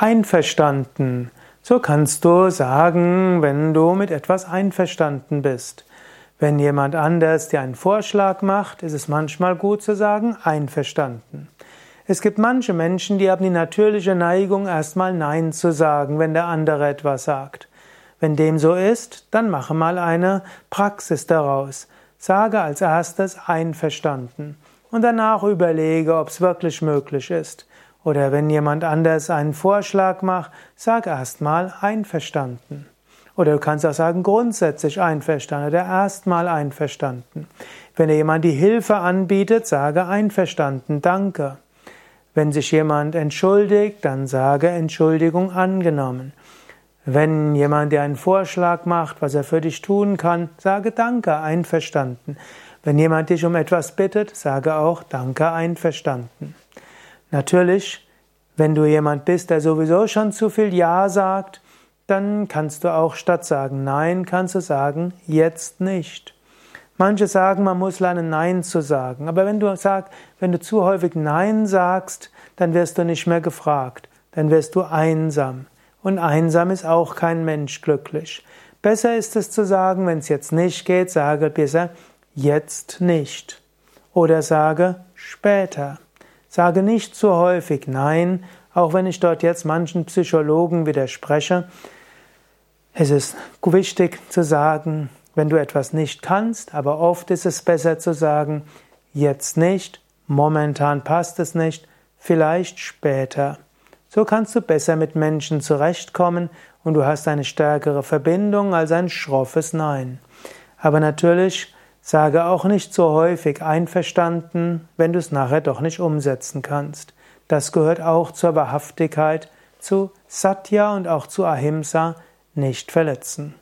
Einverstanden. So kannst du sagen, wenn du mit etwas einverstanden bist. Wenn jemand anders dir einen Vorschlag macht, ist es manchmal gut zu sagen, einverstanden. Es gibt manche Menschen, die haben die natürliche Neigung, erstmal Nein zu sagen, wenn der andere etwas sagt. Wenn dem so ist, dann mache mal eine Praxis daraus. Sage als erstes einverstanden und danach überlege, ob es wirklich möglich ist. Oder wenn jemand anders einen Vorschlag macht, sag erstmal einverstanden. Oder du kannst auch sagen grundsätzlich einverstanden oder erstmal einverstanden. Wenn dir jemand die Hilfe anbietet, sage einverstanden, danke. Wenn sich jemand entschuldigt, dann sage Entschuldigung angenommen. Wenn jemand dir einen Vorschlag macht, was er für dich tun kann, sage Danke einverstanden. Wenn jemand dich um etwas bittet, sage auch Danke einverstanden. Natürlich, wenn du jemand bist, der sowieso schon zu viel Ja sagt, dann kannst du auch statt sagen Nein, kannst du sagen jetzt nicht. Manche sagen, man muss lernen Nein zu sagen, aber wenn du sagst, wenn du zu häufig Nein sagst, dann wirst du nicht mehr gefragt, dann wirst du einsam. Und einsam ist auch kein Mensch glücklich. Besser ist es zu sagen, wenn es jetzt nicht geht, sage besser jetzt nicht. Oder sage später. Sage nicht zu häufig Nein, auch wenn ich dort jetzt manchen Psychologen widerspreche. Es ist wichtig zu sagen, wenn du etwas nicht kannst, aber oft ist es besser zu sagen, jetzt nicht, momentan passt es nicht, vielleicht später. So kannst du besser mit Menschen zurechtkommen und du hast eine stärkere Verbindung als ein schroffes Nein. Aber natürlich Sage auch nicht so häufig einverstanden, wenn du es nachher doch nicht umsetzen kannst. Das gehört auch zur Wahrhaftigkeit, zu Satya und auch zu Ahimsa, nicht verletzen.